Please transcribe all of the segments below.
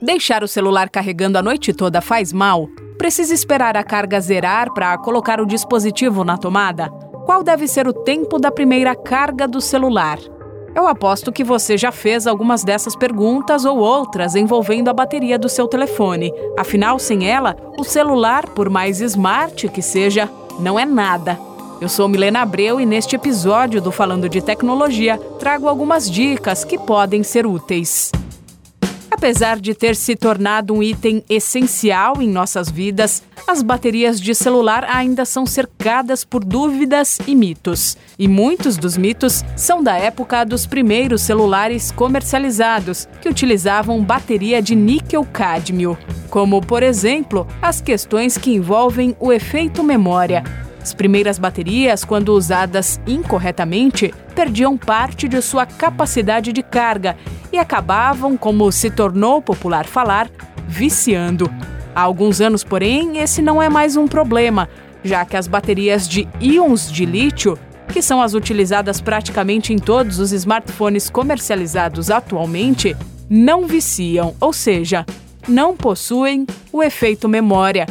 Deixar o celular carregando a noite toda faz mal? Precisa esperar a carga zerar para colocar o dispositivo na tomada? Qual deve ser o tempo da primeira carga do celular? Eu aposto que você já fez algumas dessas perguntas ou outras envolvendo a bateria do seu telefone. Afinal, sem ela, o celular, por mais smart que seja, não é nada. Eu sou Milena Abreu e neste episódio do Falando de Tecnologia trago algumas dicas que podem ser úteis. Apesar de ter se tornado um item essencial em nossas vidas, as baterias de celular ainda são cercadas por dúvidas e mitos. E muitos dos mitos são da época dos primeiros celulares comercializados, que utilizavam bateria de níquel-cádmio, como, por exemplo, as questões que envolvem o efeito memória, as primeiras baterias, quando usadas incorretamente, perdiam parte de sua capacidade de carga e acabavam, como se tornou popular falar, viciando. Há alguns anos, porém, esse não é mais um problema, já que as baterias de íons de lítio, que são as utilizadas praticamente em todos os smartphones comercializados atualmente, não viciam, ou seja, não possuem o efeito memória,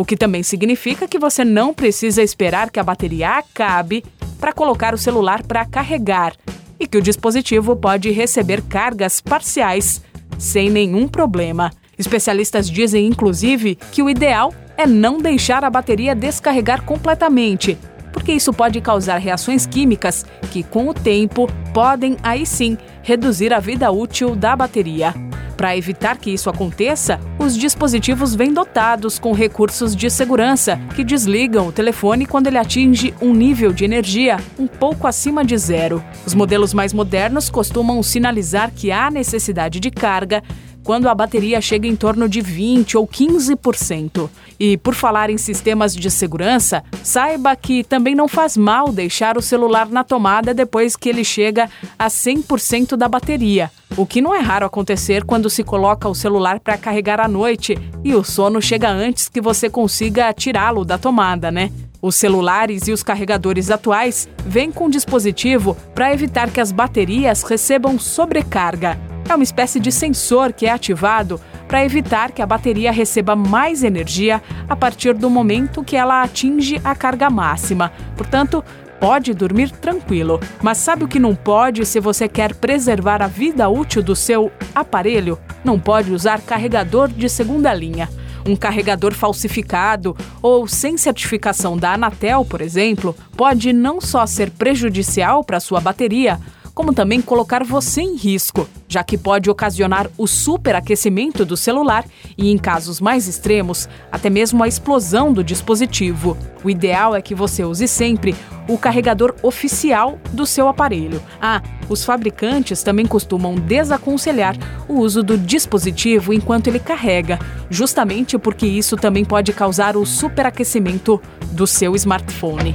o que também significa que você não precisa esperar que a bateria acabe para colocar o celular para carregar e que o dispositivo pode receber cargas parciais sem nenhum problema. Especialistas dizem, inclusive, que o ideal é não deixar a bateria descarregar completamente, porque isso pode causar reações químicas que, com o tempo, podem aí sim reduzir a vida útil da bateria. Para evitar que isso aconteça, os dispositivos vêm dotados com recursos de segurança que desligam o telefone quando ele atinge um nível de energia um pouco acima de zero. Os modelos mais modernos costumam sinalizar que há necessidade de carga quando a bateria chega em torno de 20 ou 15%. E por falar em sistemas de segurança, saiba que também não faz mal deixar o celular na tomada depois que ele chega a 100% da bateria. O que não é raro acontecer quando se coloca o celular para carregar à noite e o sono chega antes que você consiga tirá-lo da tomada, né? Os celulares e os carregadores atuais vêm com dispositivo para evitar que as baterias recebam sobrecarga. É uma espécie de sensor que é ativado para evitar que a bateria receba mais energia a partir do momento que ela atinge a carga máxima. Portanto, pode dormir tranquilo. Mas sabe o que não pode se você quer preservar a vida útil do seu aparelho? Não pode usar carregador de segunda linha. Um carregador falsificado ou sem certificação da Anatel, por exemplo, pode não só ser prejudicial para sua bateria, como também colocar você em risco, já que pode ocasionar o superaquecimento do celular e, em casos mais extremos, até mesmo a explosão do dispositivo. O ideal é que você use sempre o carregador oficial do seu aparelho. Ah, os fabricantes também costumam desaconselhar o uso do dispositivo enquanto ele carrega, justamente porque isso também pode causar o superaquecimento do seu smartphone.